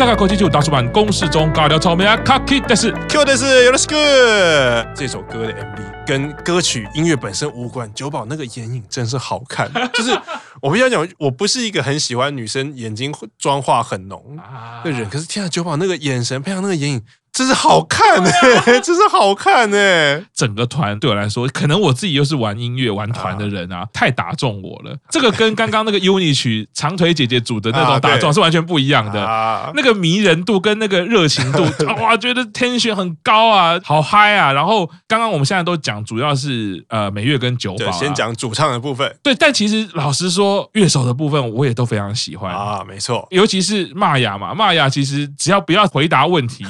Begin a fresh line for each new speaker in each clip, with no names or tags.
吉萨卡口技就大叔版公式中尬聊草莓啊，卡 K 但是
Q 的是有的是个这首歌的 MV 跟歌曲音乐本身无关，九宝那个眼影真是好看。就是我必须要讲，我不是一个很喜欢女生眼睛妆化很浓的人，可是天啊，九宝那个眼神配上那个眼影。真是好看哎、欸，真是好看哎、欸！
整个团对我来说，可能我自己又是玩音乐、玩团的人啊，啊太打中我了。这个跟刚刚那个 UNI 曲长腿姐姐组的那种打中是完全不一样的。啊、那个迷人度跟那个热情度，哇，觉得 tension 很高啊，好嗨啊！然后刚刚我们现在都讲，主要是呃美月跟酒保、啊，
先讲主唱的部分。
对，但其实老实说，乐手的部分我也都非常喜欢
啊，没错，
尤其是玛雅嘛，玛雅其实只要不要回答问题。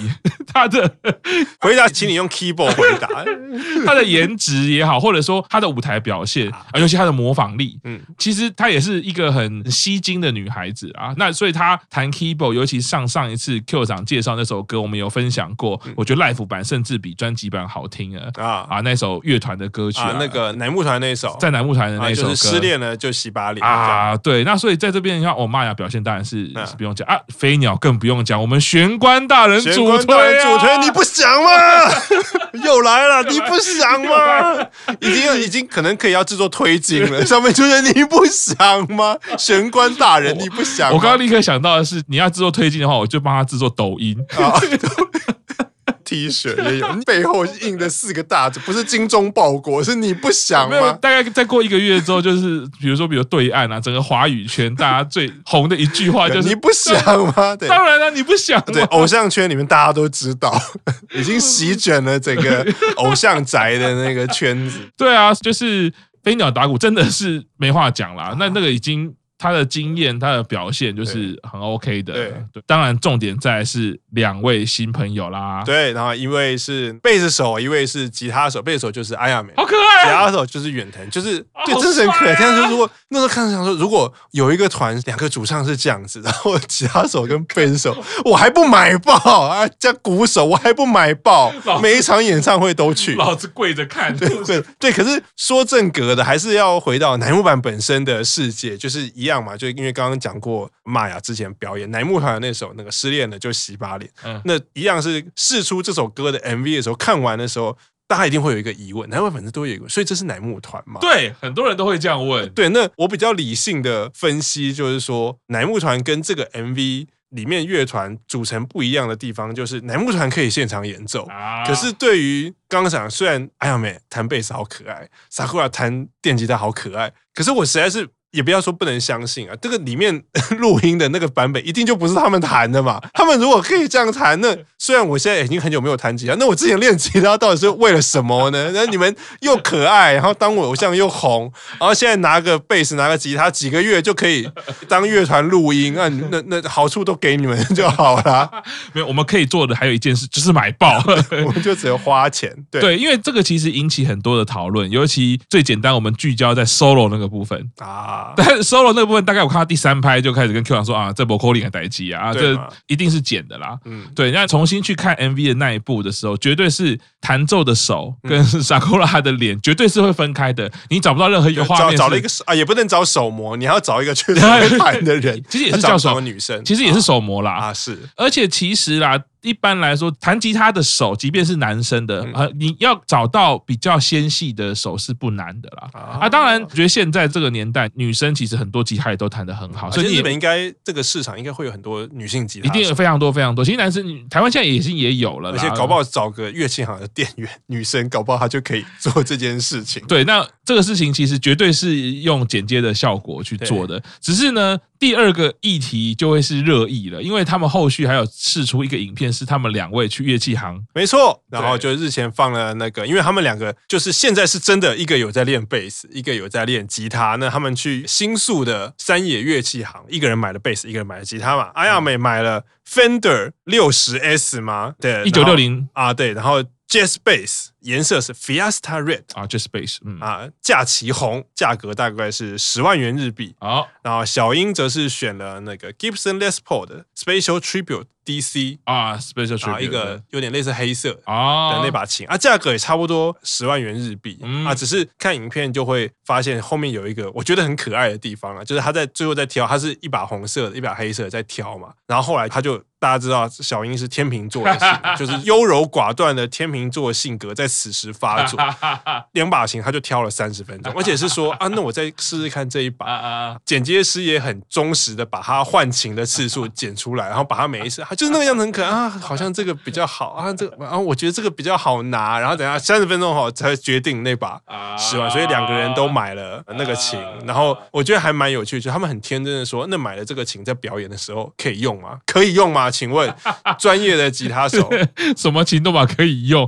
他的
回答，请你用 keyboard 回答。
他的颜值也好，或者说他的舞台表现啊，尤其他的模仿力，嗯，其实她也是一个很吸睛的女孩子啊。那所以她弹 keyboard，尤其上上一次 Q 长介绍那首歌，我们有分享过。我觉得 live 版甚至比专辑版好听啊啊啊！那首乐团的歌曲啊，
那个乃木团那首，
在乃木团的那首歌，
失恋了就洗把脸
啊。对，那所以在这边你看，我玛雅表现当然是是不用讲啊，飞鸟更不用讲，我们玄关大人主推。
主推你不想吗？又来了，你不想吗？已经已经可能可以要制作推进了，上面就是你不想吗？玄关大人，你不想？
我刚刚立刻想到的是，你要制作推进的话，我就帮他制作抖音。啊
T 恤也有，背后印的四个大字不是精忠报国，是你不想吗？
大概再过一个月之后，就是比如说，比如对岸啊，整个华语圈大家最红的一句话就是“
你不想吗？” 对，
当然了，你不想。
对，偶像圈里面大家都知道，已经席卷了整个偶像宅的那个圈子。
对啊，就是飞鸟打鼓真的是没话讲啦。那那个已经。他的经验，他的表现就是很 OK 的。对，对，当然重点在是两位新朋友啦。
对，然后一位是贝斯手，一位是吉他手。贝斯手就是阿亚美，
好可爱。
吉他手就是远藤，就是对，真是很可爱。但是如果那时候看着想说，如果有一个团两个主唱是这样子，然后吉他手跟贝斯手，我还不买爆啊！加鼓手，我还不买爆，每一场演唱会都去，
老子跪着看。
对对对，可是说正格的，还是要回到乃木坂本身的世界，就是一。这样嘛，就因为刚刚讲过玛雅之前表演乃木团的那首那个失恋了就洗把脸，嗯，那一样是试出这首歌的 MV 的时候，看完的时候，大家一定会有一个疑问，乃木粉丝都有一个，所以这是乃木团嘛？
对，很多人都会这样问。
对，那我比较理性的分析就是说，乃木团跟这个 MV 里面乐团组成不一样的地方，就是乃木团可以现场演奏，啊、可是对于刚刚讲，虽然哎呀美弹贝斯好可爱，Sakura 弹电吉他好可爱，可是我实在是。也不要说不能相信啊，这个里面 录音的那个版本一定就不是他们弹的嘛。他们如果可以这样弹，那虽然我现在已经很久没有弹吉他，那我之前练吉他到底是为了什么呢？那你们又可爱，然后当我偶像又红，然后现在拿个贝斯拿个吉他，几个月就可以当乐团录音，那那那好处都给你们就好了。
没有，我们可以做的还有一件事，就是买爆，
我们就只有花钱。对
对，因为这个其实引起很多的讨论，尤其最简单，我们聚焦在 solo 那个部分啊。但 solo 那个部分，大概我看到第三拍就开始跟 Q 长说啊，这波 calling 还待机啊，这一定是剪的啦。嗯，对。那重新去看 MV 的那一部的时候，绝对是弹奏的手跟 Sakura 的脸绝对是会分开的，你找不到任何一个画面。
找了一个啊，也不能找手模，你还要找一个确实会弹的人。
其实也是叫什么
女生，
其实也是手模啦
啊，是。
而且其实啦。一般来说，弹吉他的手，即便是男生的，呃，你要找到比较纤细的手是不难的啦。啊，当然，我觉得现在这个年代，女生其实很多吉他也都弹得很好，
所以日本应该这个市场应该会有很多女性吉他，
一定有非常多非常多。其实男生，台湾现在也是也有了，
而且搞不好找个乐器行的店员，女生搞不好她就可以做这件事情。
对，那这个事情其实绝对是用剪接的效果去做的，只是呢。第二个议题就会是热议了，因为他们后续还有试出一个影片，是他们两位去乐器行，
没错，然后就日前放了那个，因为他们两个就是现在是真的，一个有在练贝斯，一个有在练吉他，那他们去新宿的山野乐器行，一个人买了贝斯，一个人买了吉他嘛，阿亚美买了 Fender 六十 S 吗？对，
一九六零
啊，对，然后。Jazz Bass 颜色是 Fiesta Red
啊，Jazz Bass，嗯。
啊，架旗红，价格大概是十万元日币。好，然后小英则是选了那个 Gibson Les Paul 的 Special Tribute DC
啊，Special Tribute
一个有点类似黑色的那把琴。啊，价格也差不多十万元日币、嗯、啊，只是看影片就会发现后面有一个我觉得很可爱的地方啊，就是他在最后在挑，他是一把红色的，一把黑色的在挑嘛，然后后来他就。大家知道小英是天秤座 就是优柔寡断的天秤座性格在此时发作。两把琴他就挑了三十分钟，而且是说 啊，那我再试试看这一把。剪接师也很忠实的把他换琴的次数剪出来，然后把他每一次，他就是那个样子很可爱啊，好像这个比较好啊，这个，啊我觉得这个比较好拿，然后等下三十分钟后才决定那把十万，所以两个人都买了那个琴，然后我觉得还蛮有趣，就他们很天真的说，那买了这个琴在表演的时候可以用吗？可以用吗？请问 专业的吉他手，
什么琴都把可以用，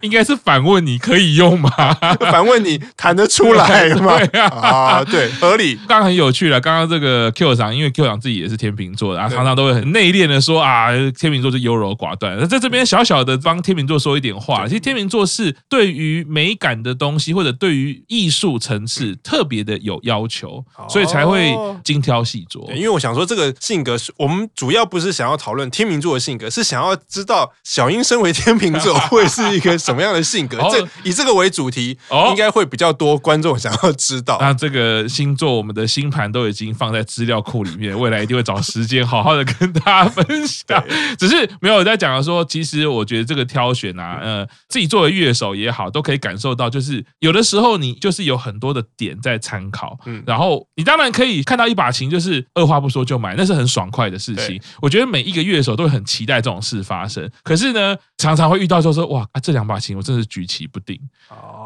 应该是反问你可以用吗？
反问你谈得出来吗？对啊，对，合理。
刚刚很有趣了，刚刚这个 Q 长，因为 Q 长自己也是天秤座的，啊，常常都会很内敛的说啊，天秤座是优柔寡断。那在这边小小的帮天秤座说一点话，其实天秤座是对于美感的东西或者对于艺术层次特别的有要求，所以才会精挑细琢。
因为我想说，这个性格是我们主要不是想要讨论。天秤座的性格是想要知道小英身为天秤座 会是一个什么样的性格，这以这个为主题，应该会比较多观众想要知道。
那这个星座，我们的星盘都已经放在资料库里面，未来一定会找时间好好的跟大家分享。只是没有在讲的说，其实我觉得这个挑选啊，呃，自己作为乐手也好，都可以感受到，就是有的时候你就是有很多的点在参考，嗯，然后你当然可以看到一把琴，就是二话不说就买，那是很爽快的事情。我觉得每一个乐手都会很期待这种事发生，可是呢，常常会遇到就说哇啊，这两把琴我真是举棋不定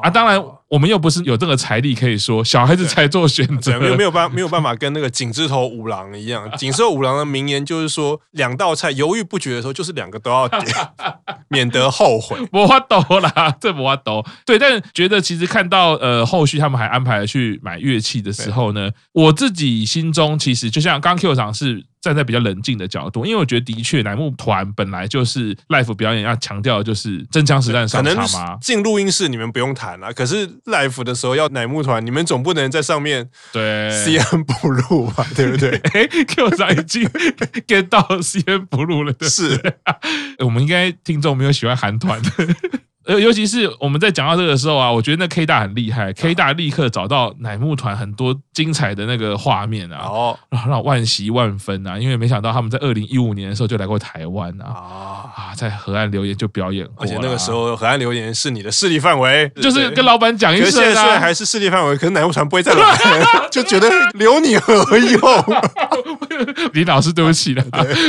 啊！当然，我们又不是有这个财力可以说小孩子才做选择，
没有没有办没有办法跟那个井字头五郎一样。井字头五郎的名言就是说，两道菜犹豫不决的时候，就是两个都要点，免得后悔。
没法度啦，这没法度。对，但觉得其实看到呃后续他们还安排了去买乐器的时候呢，我自己心中其实就像刚 Q 场是。站在比较冷静的角度，因为我觉得的确乃木团本来就是 l i f e 表演要强调的就是真枪实弹上场嘛。
进录音室你们不用谈了，可是 l i f e 的时候要乃木团，你们总不能在上面对 CM Blue 吧，对不对？
哎，Q 长已经 get 到 CM Blue 了，
是。
我们应该听众没有喜欢韩团的。呃，尤其是我们在讲到这个时候啊，我觉得那 K 大很厉害，K 大立刻找到乃木团很多精彩的那个画面啊，哦，让万喜万分啊，因为没想到他们在二零一五年的时候就来过台湾啊，啊，在河岸留言就表演，
而且那个时候河岸留言是你的势力范围，
就是跟老板讲一声啊，
现在虽然还是势力范围，可是乃木团不会再来，就觉得留你何用？
李老师，对不起了，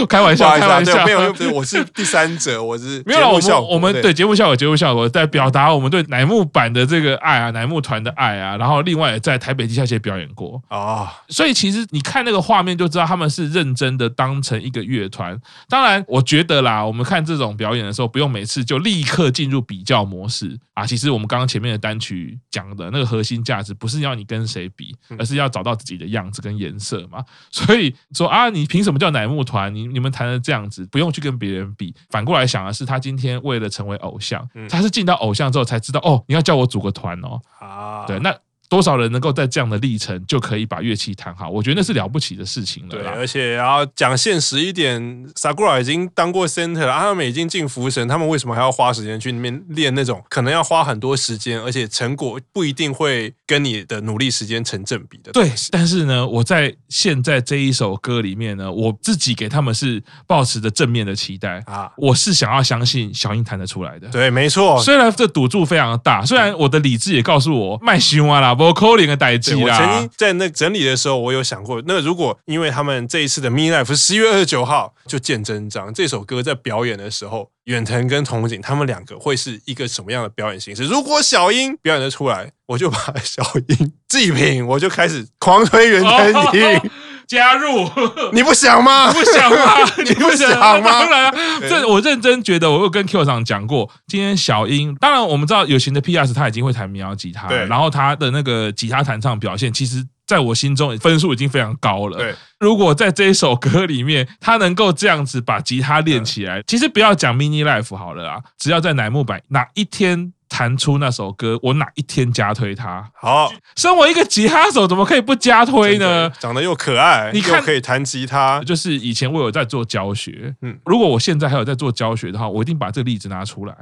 开玩笑，开玩笑，
没有，我是第三者，我是
没有，我们我们对节目效果，节目效果。在表达我们对乃木坂的这个爱啊，乃木团的爱啊，然后另外也在台北地下街表演过啊，所以其实你看那个画面就知道他们是认真的当成一个乐团。当然，我觉得啦，我们看这种表演的时候，不用每次就立刻进入比较模式啊。其实我们刚刚前面的单曲讲的那个核心价值，不是要你跟谁比，而是要找到自己的样子跟颜色嘛。所以说啊，你凭什么叫乃木团？你你们弹的这样子，不用去跟别人比。反过来想的是，他今天为了成为偶像，他是进到偶像之后才知道哦，你要叫我组个团哦。啊，对，那。多少人能够在这样的历程就可以把乐器弹好？我觉得那是了不起的事情了。
对，而且然后讲现实一点，Sakura 已经当过 center 了，他们已经进福神，他们为什么还要花时间去那边练那种可能要花很多时间，而且成果不一定会跟你的努力时间成正比的？
对，但是呢，我在现在这一首歌里面呢，我自己给他们是抱持着正面的期待啊，我是想要相信小英弹得出来的。
对，没错，
虽然这赌注非常的大，虽然我的理智也告诉我卖凶啊啦。不扣零的代志啊！
我曾经在那整理的时候，我有想过，那如果因为他们这一次的 mini life 是十一月二十九号就见真章，这首歌在表演的时候，远藤跟筒井他们两个会是一个什么样的表演形式？如果小英表演的出来，我就把小英 祭品，我就开始狂推远藤 樱。
加入，
你不想吗？
不想吗？你不想吗？当然啊，这我认真觉得，我有跟 Q 长讲过，今天小英，当然我们知道有型的 PS 他已经会弹民谣吉他，对，然后他的那个吉他弹唱表现，其实在我心中分数已经非常高了。对，如果在这一首歌里面，他能够这样子把吉他练起来，其实不要讲 Mini Life 好了啊，只要在乃木坂哪一天。弹出那首歌，我哪一天加推他？
好，
身为一个吉他手，怎么可以不加推呢？
长得又可爱，
你看
又可以弹吉他，
就是以前我有在做教学，嗯，如果我现在还有在做教学的话，我一定把这个例子拿出来。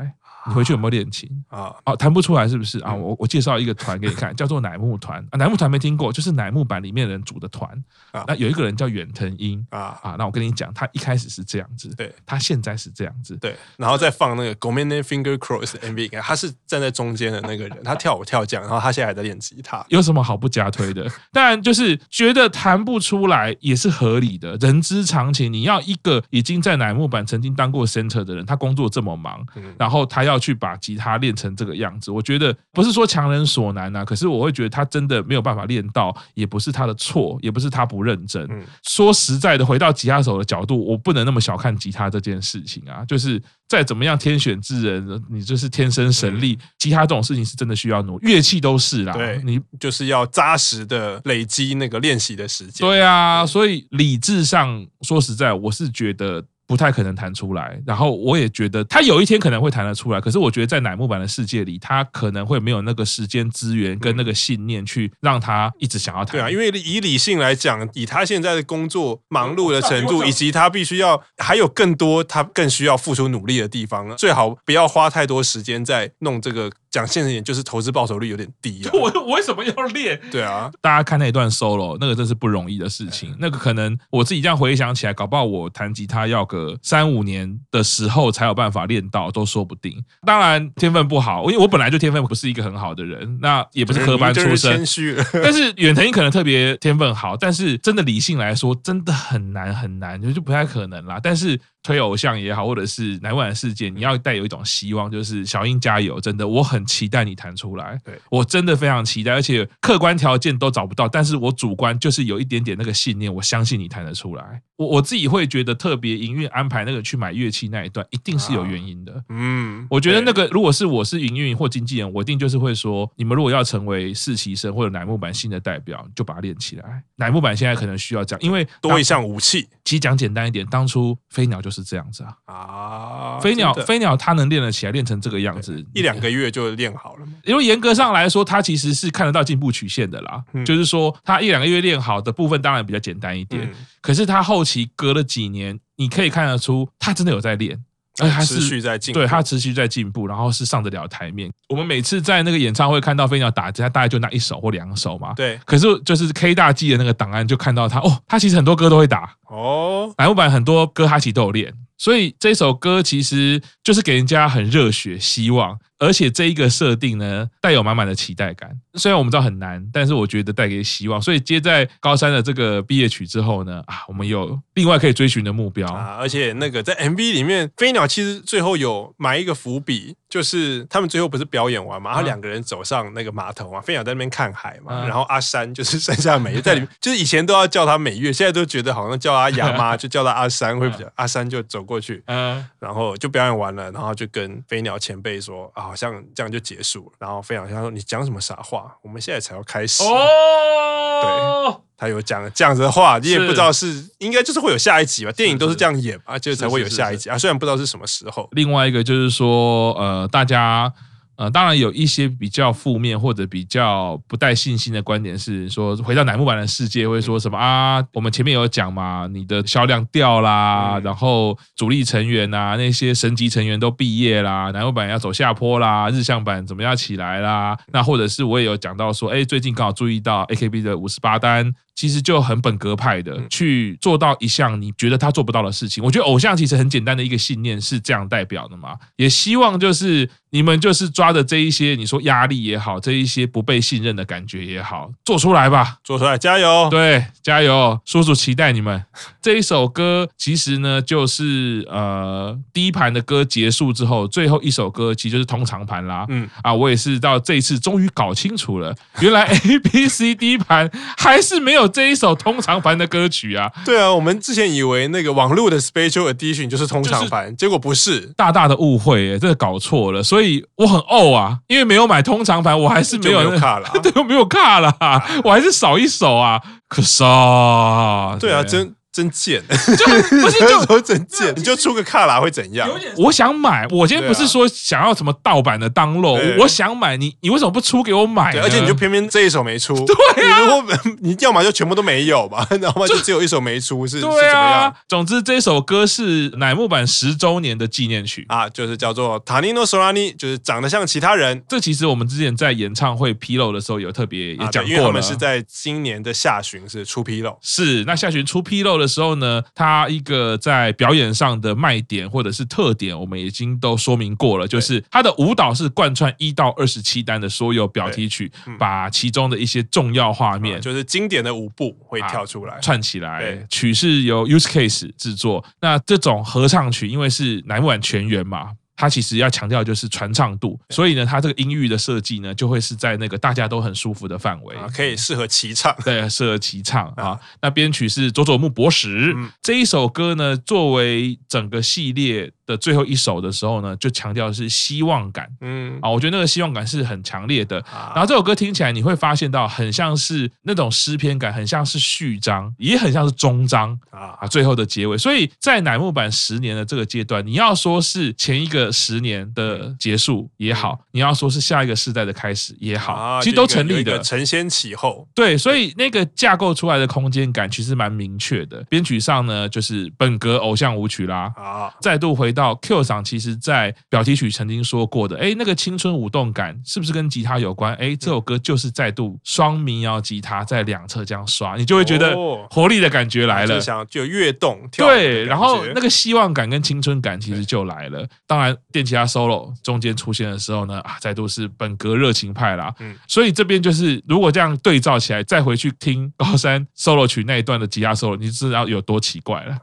你回去有没有练琴啊？哦，弹不出来是不是啊？我我介绍一个团给你看，叫做乃木团啊。乃木团没听过，就是乃木坂里面的人组的团啊。那有一个人叫远藤英啊啊。那我跟你讲，他一开始是这样子，对，他现在是这样子，
对。然后再放那个 Gomenne Finger Cross MV，他是站在中间的那个人，他跳舞跳这样，然后他现在还在练吉他。
有什么好不加推的？当然就是觉得弹不出来也是合理的，人之常情。你要一个已经在乃木坂曾经当过 center 的人，他工作这么忙，然后他要去把吉他练成这个样子，我觉得不是说强人所难啊，可是我会觉得他真的没有办法练到，也不是他的错，也不是他不认真。说实在的，回到吉他手的角度，我不能那么小看吉他这件事情啊，就是再怎么样天选之人，你就是天生神力，吉他这种事情是真的需要努力，乐器都是啦，
对，你就是要扎实的累积那个练习的时间。
对啊，所以理智上说实在，我是觉得。不太可能弹出来，然后我也觉得他有一天可能会弹得出来，可是我觉得在乃木坂的世界里，他可能会没有那个时间资源跟那个信念去让他一直想要弹。
对啊，因为以理性来讲，以他现在的工作忙碌的程度，以及他必须要还有更多他更需要付出努力的地方，最好不要花太多时间在弄这个。讲现实一点，就是投资报酬率有点低啊。
我我为什么要练？
对啊，
大家看那一段 solo，那个真是不容易的事情。那个可能我自己这样回想起来，搞不好我弹吉他要个三五年的时候才有办法练到，都说不定。当然天分不好，因为我本来就天分不是一个很好的人，那也不是科班出身。
谦虚。
但是远藤可能特别天分好，但是真的理性来说，真的很难很难，就就不太可能啦。但是。推偶像也好，或者是乃木坂事件，你要带有一种希望，就是小英加油！真的，我很期待你弹出来。对，我真的非常期待，而且客观条件都找不到，但是我主观就是有一点点那个信念，我相信你弹得出来。我我自己会觉得特别营运安排那个去买乐器那一段，一定是有原因的。嗯，我觉得那个如果是我是营运或经纪人，我一定就是会说，你们如果要成为实习生或者乃木坂新的代表，就把它练起来。乃木坂现在可能需要这样，因为
多一项武器。
其实讲简单一点，当初飞鸟就是这样子啊。啊，飞鸟飞鸟，它能练得起来，练成这个样子，
一两个月就练好了。
因为严格上来说，它其实是看得到进步曲线的啦。嗯、就是说，它一两个月练好的部分，当然比较简单一点。嗯、可是它后期隔了几年，你可以看得出，它真的有在练。而且他是
持续在进步，
对，他持续在进步，然后是上得了台面。我们每次在那个演唱会看到飞鸟打击，他大概就那一首或两首嘛。对。可是就是 K 大 G 的那个档案，就看到他哦，他其实很多歌都会打哦。乃木坂很多歌他其实都有练，所以这首歌其实就是给人家很热血、希望。而且这一个设定呢，带有满满的期待感。虽然我们知道很难，但是我觉得带给希望。所以接在高三的这个毕业曲之后呢，啊，我们有另外可以追寻的目标
啊。而且那个在 MV 里面，飞鸟其实最后有埋一个伏笔，就是他们最后不是表演完嘛，然后两个人走上那个码头嘛，飞鸟在那边看海嘛，然后阿山就是山下美月在里面，就是以前都要叫他美月，现在都觉得好像叫他亚妈，就叫他阿山会比较。阿山就走过去，嗯，然后就表演完了，然后就跟飞鸟前辈说啊。好像这样就结束了，然后飞鸟他说：“你讲什么傻话？我们现在才要开始。”哦，对，他有讲这样子的话，你也不知道是，是应该就是会有下一集吧？电影都是这样演啊，就才会有下一集啊。虽然不知道是什么时候。
另外一个就是说，呃，大家。呃，当然有一些比较负面或者比较不带信心的观点是说，回到乃木坂的世界会说什么啊？我们前面有讲嘛，你的销量掉啦，然后主力成员啊，那些神级成员都毕业啦，乃木坂要走下坡啦，日向坂怎么样起来啦？那或者是我也有讲到说，哎，最近刚好注意到 AKB 的五十八单。其实就很本格派的去做到一项你觉得他做不到的事情。我觉得偶像其实很简单的一个信念是这样代表的嘛，也希望就是你们就是抓着这一些你说压力也好，这一些不被信任的感觉也好，做出来吧，
做出来，加油！
对，加油！叔叔期待你们。这一首歌其实呢，就是呃第一盘的歌结束之后，最后一首歌其实就是通常盘啦。嗯啊，我也是到这一次终于搞清楚了，原来 A B C D 盘还是没有。这一首通常盘的歌曲啊，
对啊，我们之前以为那个网络的 Special Edition 就是通常盘，结果不是，
大大的误会，哎，这个搞错了，所以我很怄啊，因为没有买通常盘，我还是没有，
没有 卡了，
对，我没有卡了，我还是少一手啊，可是啊，
对啊，真真贱，
就不是就
说真贱，你就出个卡拉会怎样？
我想买，我今天不是说想要什么盗版的 download，我想买，你你为什么不出给我买？
而且你就偏偏这一首没出，
对啊，
你如果你要么就全部都没有吧，然后就只有一首没出，是
对啊。总之这首歌是乃木坂十周年的纪念曲。
啊，就是叫做《塔尼诺索拉尼》，就是长得像其他人。
这其实我们之前在演唱会披露的时候有特别也讲过了，因为
我们是在今年的下旬是出披露，
是那下旬出披露的时候呢，他一个在表演上的卖点或者是特点，我们已经都说明过了，就是他的舞蹈是贯穿一到二十七单的所有表题曲，把其中的一些重要画面，
就是经典的舞步会跳出来
串起来。曲是由 Use Case 制作，那这种合唱曲因为是乃木坂全员嘛。它其实要强调就是传唱度，所以呢，它这个音域的设计呢，就会是在那个大家都很舒服的范围，
可以适合齐唱。
对，适合齐唱啊。那编曲是佐佐木博史，这一首歌呢，作为整个系列的最后一首的时候呢，就强调的是希望感。嗯啊，我觉得那个希望感是很强烈的。然后这首歌听起来你会发现到很像是那种诗篇感，很像是序章，也很像是终章啊，最后的结尾。所以在乃木坂十年的这个阶段，你要说是前一个。十年的结束也好，你要说是下一个世代的开始也好，其实都成立的，
承先启后。
对，所以那个架构出来的空间感其实蛮明确的。编曲上呢，就是本格偶像舞曲啦。啊，再度回到 Q 赏，其实在表题曲曾经说过的，哎，那个青春舞动感是不是跟吉他有关？哎，这首歌就是再度双民谣吉他在两侧这样刷，你就会觉得活力的感觉来了，
就跃动。
对，然后那个希望感跟青春感其实就来了。当然。电吉他 solo 中间出现的时候呢，啊，再度是本格热情派啦。嗯，所以这边就是如果这样对照起来，再回去听高山 solo 曲那一段的吉他 solo，你就知道有多奇怪了。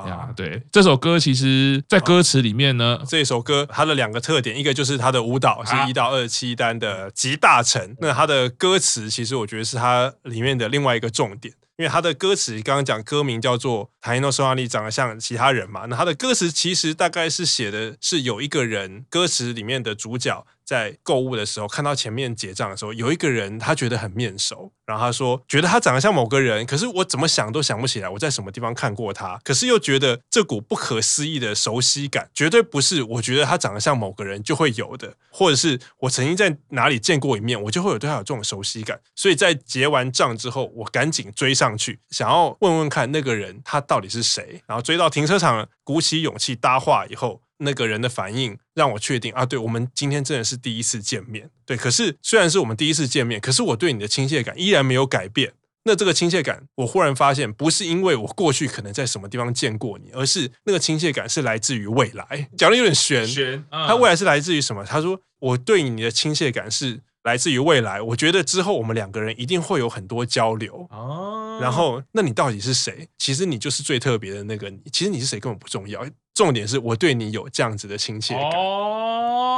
啊，对，这首歌其实，在歌词里面呢，
这首歌它的两个特点，一个就是它的舞蹈是一到二七单的集大成，那它的歌词其实我觉得是它里面的另外一个重点。因为他的歌词刚刚讲歌名叫做《他人の空に》，长得像其他人嘛。那他的歌词其实大概是写的是有一个人，歌词里面的主角。在购物的时候，看到前面结账的时候，有一个人他觉得很面熟，然后他说觉得他长得像某个人，可是我怎么想都想不起来我在什么地方看过他，可是又觉得这股不可思议的熟悉感绝对不是我觉得他长得像某个人就会有的，或者是我曾经在哪里见过一面，我就会有对他有这种熟悉感。所以在结完账之后，我赶紧追上去，想要问问看那个人他到底是谁，然后追到停车场，鼓起勇气搭话以后。那个人的反应让我确定啊，对，我们今天真的是第一次见面。对，可是虽然是我们第一次见面，可是我对你的亲切感依然没有改变。那这个亲切感，我忽然发现，不是因为我过去可能在什么地方见过你，而是那个亲切感是来自于未来。讲的有点玄，玄，他未来是来自于什么？他说我对你的亲切感是来自于未来。我觉得之后我们两个人一定会有很多交流。哦，然后那你到底是谁？其实你就是最特别的那个你。其实你是谁根本不重要。重点是我对你有这样子的亲切感，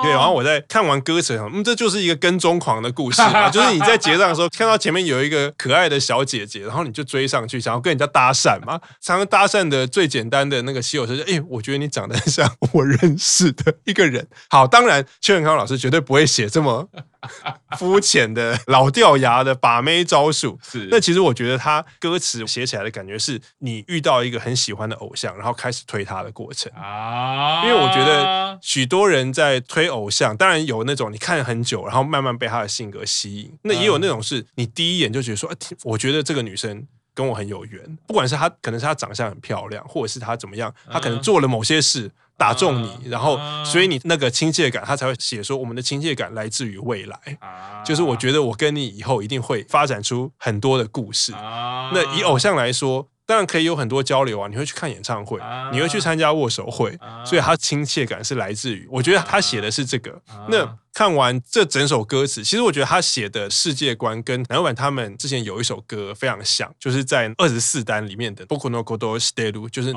对。然后我在看完歌词，嗯，这就是一个跟踪狂的故事嘛，就是你在结账的时候看到前面有一个可爱的小姐姐，然后你就追上去，想要跟人家搭讪嘛。常常搭讪的最简单的那个洗手就是，哎，我觉得你长得像我认识的一个人。好，当然邱永康老师绝对不会写这么。肤浅的老掉牙的把妹招数，是。那其实我觉得他歌词写起来的感觉是，你遇到一个很喜欢的偶像，然后开始推他的过程啊。因为我觉得许多人在推偶像，当然有那种你看很久，然后慢慢被他的性格吸引。那也有那种是你第一眼就觉得说，我觉得这个女生跟我很有缘。不管是她，可能是她长相很漂亮，或者是她怎么样，她可能做了某些事。打中你，然后所以你那个亲切感，他才会写说我们的亲切感来自于未来，就是我觉得我跟你以后一定会发展出很多的故事。那以偶像来说，当然可以有很多交流啊，你会去看演唱会，你会去参加握手会，所以他亲切感是来自于，我觉得他写的是这个。那看完这整首歌词，其实我觉得他写的世界观跟乃木坂他们之前有一首歌非常像，就是在二十四单里面的《仆のことを知ってる》，就是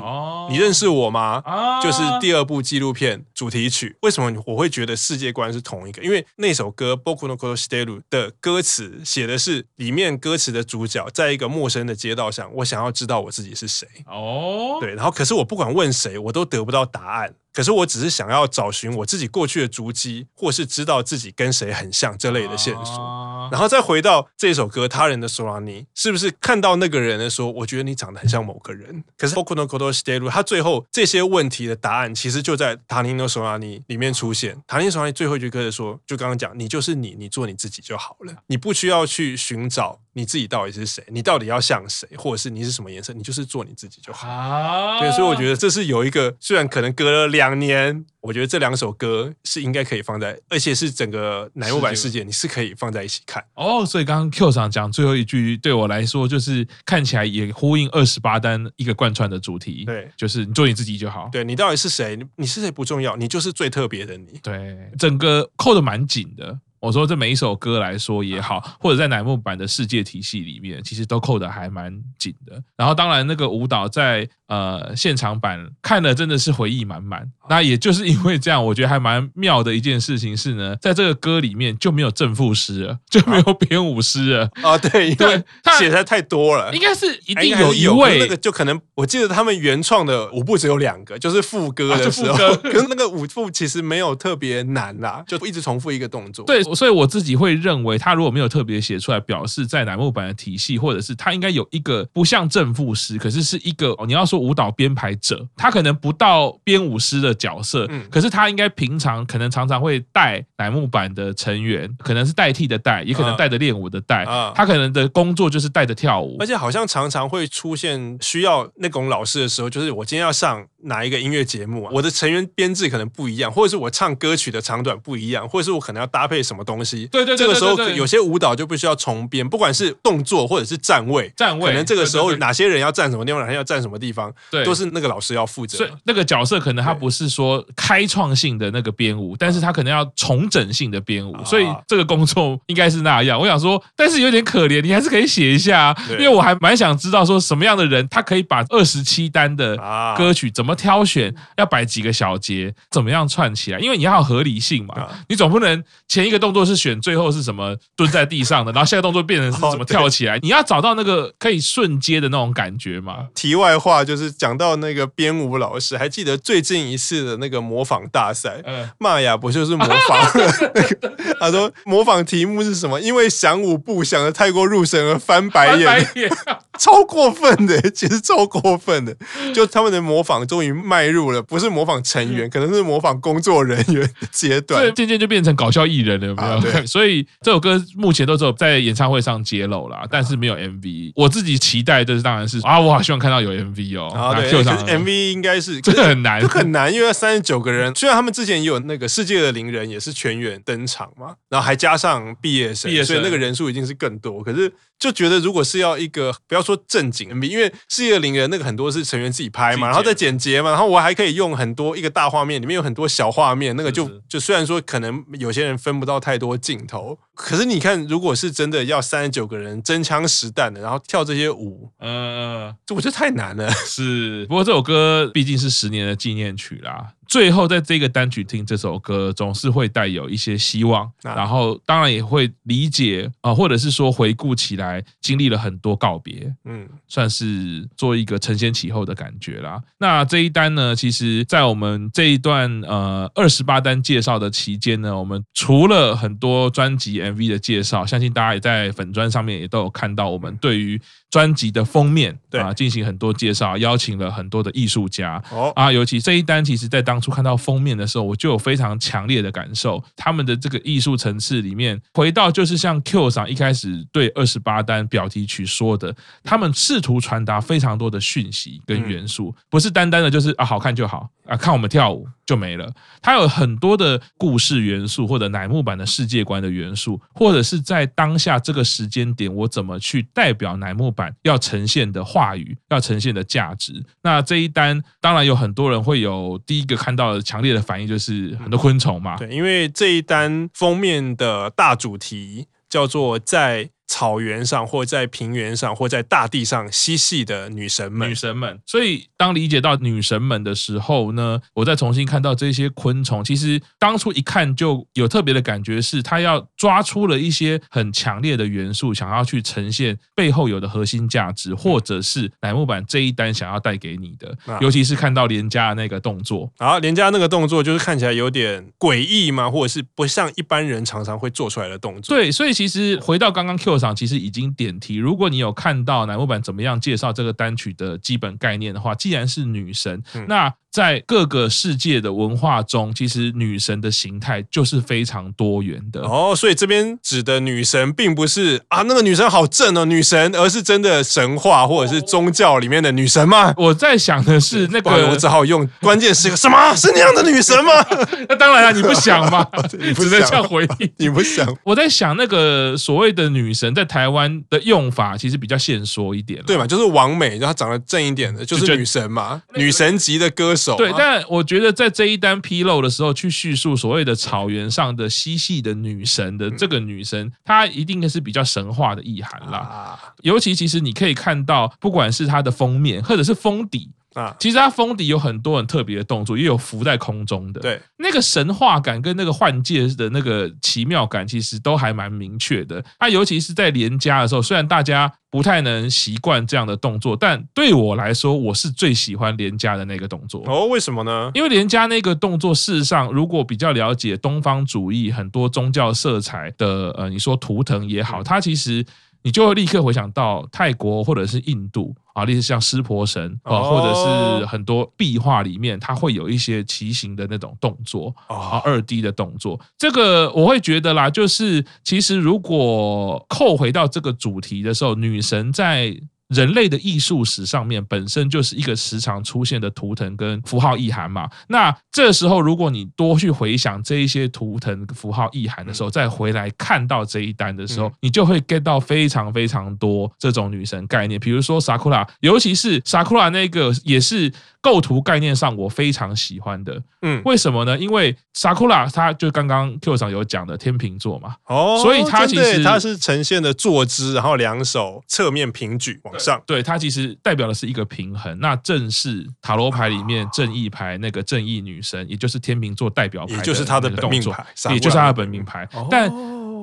你认识我吗？就是第二部纪录片主题曲。为什么我会觉得世界观是同一个？因为那首歌《仆のことを知ってる》的歌词写的是里面歌词的主角在一个陌生的街道上，我想要知道我自己是谁。哦，对，然后可是我不管问谁，我都得不到答案。 可是我只是想要找寻我自己过去的足迹，或是知道自己跟谁很像这类的线索，啊、然后再回到这首歌《他人的索拉尼》，是不是看到那个人的时候，我觉得你长得很像某个人？可是《仆のことを知っている》他最后这些问题的答案，其实就在《他人の索拉尼》里面出现。《他人的索拉尼》最后一句歌的说，就刚刚讲，你就是你，你做你自己就好了，你不需要去寻找 你自己到底是谁，你到底要像谁，或者是你是什么颜色，你就是做你自己就好。啊、对，所以我觉得这是有一个，虽然可能隔了两年。我觉得这两首歌是应该可以放在，而且是整个乃木坂世界，你是可以放在一起看
哦。所以刚刚 Q 上讲最后一句，对我来说就是看起来也呼应二十八单一个贯穿的主题，
对，
就是你做你自己就好。
对，你到底是谁？你是谁不重要，你就是最特别的你。
对，整个扣的蛮紧的。我说这每一首歌来说也好，或者在乃木坂的世界体系里面，其实都扣的还蛮紧的。然后当然那个舞蹈在呃现场版看了真的是回忆满满。那也就是因为这样，我觉得还蛮妙的一件事情是呢，在这个歌里面就没有正副诗了，就没有编舞诗了
啊。对对，写的太多了，
应该是一定有一位
那个就可能我记得他们原创的舞步只有两个，就是副歌的时候，可是那个舞步其实没有特别难啦，就一直重复一个动作。
对。所以我自己会认为，他如果没有特别写出来，表示在乃木坂的体系，或者是他应该有一个不像正副诗，可是是一个哦你要说舞蹈编排者，他可能不到编舞师的角色，嗯。可是他应该平常可能常常会带乃木坂的成员，可能是代替的带，也可能带着练舞的带，啊他可能的工作就是带着跳舞，
而且好像常常会出现需要那种老师的时候，就是我今天要上哪一个音乐节目啊，我的成员编制可能不一样，或者是我唱歌曲的长短不一样，或者是我可能要搭配什么东西。
对对，
这个时候有些舞蹈就必须要重编，不管是动作或者是站位，
站位可
能这个时候哪些人要站什么地方，哪些要站什么地方，对，都是那个老师要负责。
所以那个角色可能他不是说开创性的那个编舞，但是他可能要重整性的编舞，所以这个工作应该是那样。我想说，但是有点可怜，你还是可以写一下，因为我还蛮想知道说什么样的人他可以把二十七单的歌曲怎么挑选，要摆几个小节，怎么样串起来，因为你要有合理性嘛，你总不能前一个动作是选最后是什么蹲在地上的，然后下个动作变成是怎么跳起来？你要找到那个可以瞬间的那种感觉嘛。
题外话就是讲到那个编舞老师，还记得最近一次的那个模仿大赛，玛雅不就是模仿？他说模仿题目是什么？因为想舞步想的太过入神而翻白眼，超过分的，其实超过分的。就他们的模仿终于迈入了，不是模仿成员，可能是模仿工作人员的阶段，
渐渐就变成搞笑艺人了，有没有？对，所以这首歌目前都只有在演唱会上揭露啦，但是没有 MV。我自己期待的是，当然是啊，我好希望看到有 MV 哦。
啊，对，可是 MV 应该是
真的很难，
很难，因为三十九个人，虽然他们之前也有那个世界的灵人也是全员登场嘛，然后还加上毕业生，所以那个人数已经是更多。可是就觉得，如果是要一个不要说正经 MV，因为世界的灵人那个很多是成员自己拍嘛，然后再剪辑嘛，然后我还可以用很多一个大画面，里面有很多小画面，那个就就虽然说可能有些人分不到太多镜头。可是你看，如果是真的要三十九个人真枪实弹的，然后跳这些舞，呃，这我觉得太难了。
是，不过这首歌毕竟是十年的纪念曲啦。最后，在这个单曲听这首歌，总是会带有一些希望，然后当然也会理解啊，或者是说回顾起来，经历了很多告别，嗯，算是做一个承先启后的感觉啦。那这一单呢，其实，在我们这一段呃二十八单介绍的期间呢，我们除了很多专辑 MV 的介绍，相信大家也在粉砖上面也都有看到，我们对于专辑的封面啊进行很多介绍，邀请了很多的艺术家。哦。啊，尤其这一单，其实在当初看到封面的时候，我就有非常强烈的感受。他们的这个艺术层次里面，回到就是像 Q 赏一开始对二十八单表题曲说的，他们试图传达非常多的讯息跟元素，不是单单的就是啊好看就好啊，看我们跳舞就没了。它有很多的故事元素，或者乃木坂的世界观的元素，或者是在当下这个时间点，我怎么去代表乃木坂要呈现的话语，要呈现的价值。那这一单当然有很多人会有第一个看。到的强烈的反应，就是很多昆虫嘛。
对，因为这一单封面的大主题叫做在草原上，或在平原上，或在大地上嬉戏的女神们。
女神们。所以当理解到女神们的时候呢，我再重新看到这些昆虫，其实当初一看就有特别的感觉，是它要抓出了一些很强烈的元素，想要去呈现背后有的核心价值，或者是乃木坂这一单想要带给你的。尤其是看到连家的那个动作，
然后连家那个动作就是看起来有点诡异嘛，或者是不像一般人常常会做出来的动作。
对，所以其实回到刚刚 Q 上，其实已经点题。如果你有看到乃木坂怎么样介绍这个单曲的基本概念的话，既然是女神，嗯、那。在各个世界的文化中，其实女神的形态就是非常多元的
哦。所以这边指的女神，并不是啊那个女神好正哦，女神，而是真的神话或者是宗教里面的女神吗？
我在想的是那个，
我只好用关键词什么？是那样的女神吗？
那当然了，你不想吗？你不能这样回应，
你不想。
我在想那个所谓的女神，在台湾的用法其实比较现说一点，
对嘛？就是王美，然后长得正一点的，就是女神嘛，女神级的歌手。
对，但我觉得在这一单披露的时候，去叙述所谓的草原上的嬉戏的女神的这个女神，她一定是比较神话的意涵啦。尤其其实你可以看到，不管是它的封面或者是封底。啊，其实它封底有很多很特别的动作，也有浮在空中的，
对，
那个神话感跟那个幻界的那个奇妙感，其实都还蛮明确的。它尤其是在连加的时候，虽然大家不太能习惯这样的动作，但对我来说，我是最喜欢连加的那个动作。
哦，为什么呢？
因为连加那个动作，事实上，如果比较了解东方主义很多宗教色彩的，呃，你说图腾也好，它其实。你就会立刻回想到泰国或者是印度啊，类似像湿婆神啊，或者是很多壁画里面，它会有一些骑行的那种动作啊，二 D 的动作。这个我会觉得啦，就是其实如果扣回到这个主题的时候，女神在。人类的艺术史上面本身就是一个时常出现的图腾跟符号意涵嘛。那这时候，如果你多去回想这一些图腾符号意涵的时候，再回来看到这一单的时候，你就会 get 到非常非常多这种女神概念。比如说 Sakura，尤其是 Sakura 那个也是。构图概念上，我非常喜欢的，嗯，为什么呢？因为 Sakura 它就刚刚 Q 上有讲的天秤座嘛，哦，所以它其实
它是呈现的坐姿，然后两手侧面平举往上，
对，它其实代表的是一个平衡。那正是塔罗牌里面正义牌那个正义女神，也就是天秤座代表牌，
也就是他的本命牌，
也就是他的本命牌。但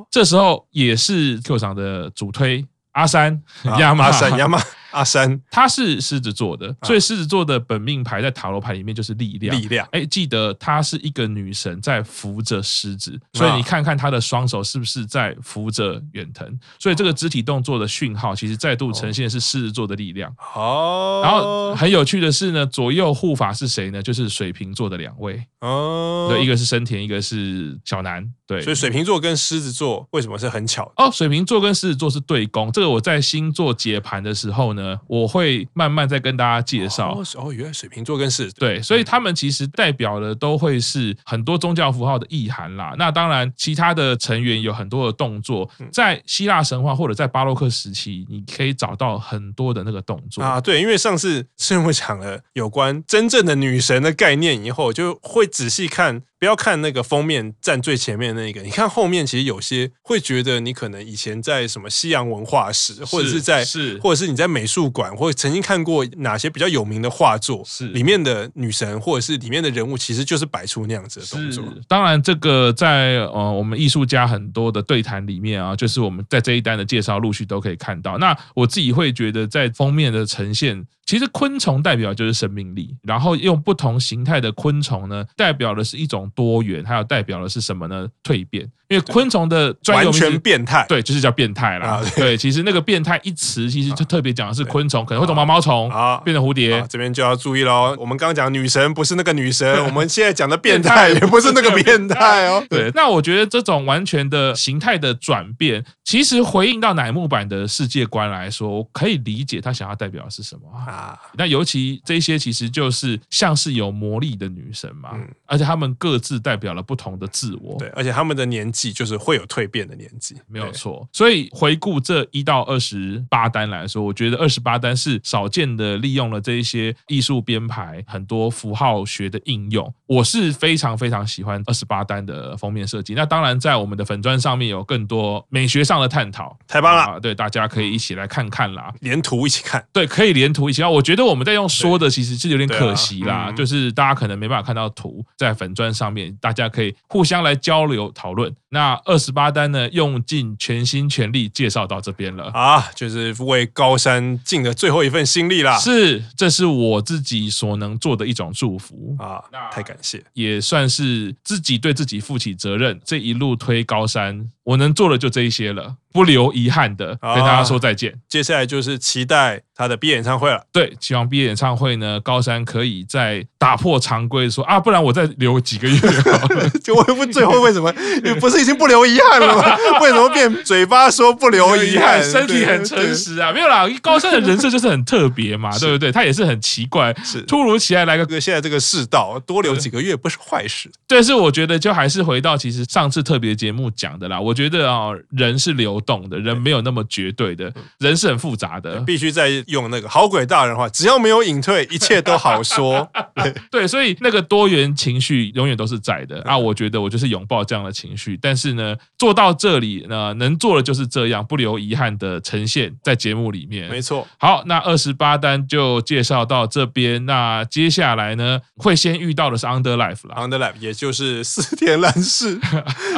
这时候也是 Q 场的主推阿三 亚马
三亚麻。阿三，
他是狮子座的，所以狮子座的本命牌在塔罗牌里面就是力量。
力量，
哎，记得她是一个女神在扶着狮子，所以你看看她的双手是不是在扶着远藤？所以这个肢体动作的讯号，其实再度呈现是狮子座的力量。哦，然后很有趣的是呢，左右护法是谁呢？就是水瓶座的两位。哦，对，一个是深田，一个是小南。对，
所以水瓶座跟狮子座为什么是很巧？
哦，水瓶座跟狮子座是对宫。这个我在星座解盘的时候呢。我会慢慢再跟大家介绍。
哦，原来水瓶座跟狮子
对，所以他们其实代表的都会是很多宗教符号的意涵啦。那当然，其他的成员有很多的动作，在希腊神话或者在巴洛克时期，你可以找到很多的那个动作
啊。对，因为上次是因为讲了有关真正的女神的概念以后，就会仔细看。不要看那个封面站最前面的那个，你看后面其实有些会觉得你可能以前在什么西洋文化史，或者是在是，或者是你在美术馆，或者曾经看过哪些比较有名的画作，是里面的女神或者是里面的人物，其实就是摆出那样子的动作。
当然，这个在呃我们艺术家很多的对谈里面啊，就是我们在这一单的介绍陆续都可以看到。那我自己会觉得，在封面的呈现。其实昆虫代表就是生命力，然后用不同形态的昆虫呢，代表的是一种多元，还有代表的是什么呢？蜕变。因为昆虫的
专全变态，
对，就是叫变态啦。对，其实那个变态一词，其实就特别讲的是昆虫可能会从毛毛虫啊变成蝴蝶。
这边就要注意喽，我们刚刚讲女神不是那个女神，我们现在讲的变态也不是那个变态哦。
对，那我觉得这种完全的形态的转变，其实回应到乃木坂的世界观来说，我可以理解他想要代表的是什么啊。那尤其这些其实就是像是有魔力的女神嘛，而且他们各各自代表了不同的自我。
对，而且他们的年纪就是会有蜕变的年纪，
没有错。所以回顾这一到二十八单来说，我觉得二十八单是少见的利用了这一些艺术编排、很多符号学的应用。我是非常非常喜欢二十八单的封面设计。那当然，在我们的粉砖上面有更多美学上的探讨，
太棒了
啊！对，大家可以一起来看看啦，
连图一起看。
对，可以连图一起看。我觉得我们在用说的，其实是有点可惜啦，就是大家可能没办法看到图，在粉砖上面，大家可以互相来交流讨论。那二十八单呢，用尽全心全力介绍到这边了
啊，就是为高山尽的最后一份心力啦。
是，这是我自己所能做的一种祝福
啊，太感谢，
也算是自己对自己负起责任。这一路推高山，我能做的就这一些了。不留遗憾的跟大家说再见。
接下来就是期待他的毕业演唱会了。
对，希望毕业演唱会呢，高山可以再打破常规，说啊，不然我再留几个月好了。
就我问最后为什么？你不是已经不留遗憾了吗？为什么变嘴巴说不留遗憾？
身体很诚实啊，没有啦。高山的人设就是很特别嘛，对不对？他也是很奇怪，是突如其来来个
现在这个世道，多留几个月不是坏事。
但是我觉得就还是回到其实上次特别节目讲的啦。我觉得啊，人是流动的，人没有那么绝对的，人是很复杂的，
必须在用那个好鬼大人话，只要没有隐退，一切都好说。
对，所以那个多元情绪永远都是在的啊。我觉得我就是拥抱这样的情绪，但是呢，做到这里呢，能做的就是这样，不留遗憾的呈现在节目里面。
没错。
好，那二十八单就介绍到这边。那接下来呢，会先遇到的是 Underlife 了
，Underlife 也就是四天烂事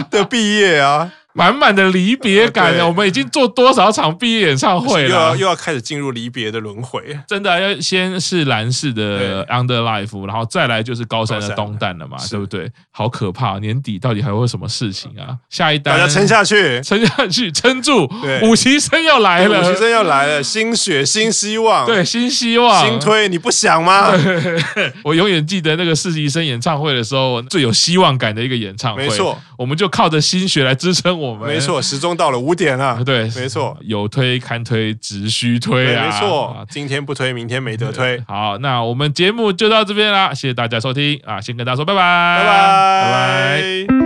的毕业啊。
满满的离别感，我们已经做多少场毕业演唱会了？
又要又要开始进入离别的轮回。
真的要先是蓝氏的 Under Life，然后再来就是高山的东蛋了嘛，对不对？好可怕！年底到底还会有什么事情啊？下一单，
大家撑下去，
撑下去，撑住！五期生要来了，
五期生要来了，新血新希望，
对，新希望，
新推，你不想吗？
我永远记得那个四期生演唱会的时候，最有希望感的一个演唱会。
没错，
我们就靠着新血来支撑。我们
没错，时钟到了五点了。
对，
没错，
有推看推，只需推啊！
没错，今天不推，明天没得推。
好，那我们节目就到这边啦，谢谢大家收听啊！先跟大家说拜拜，
拜拜，拜拜。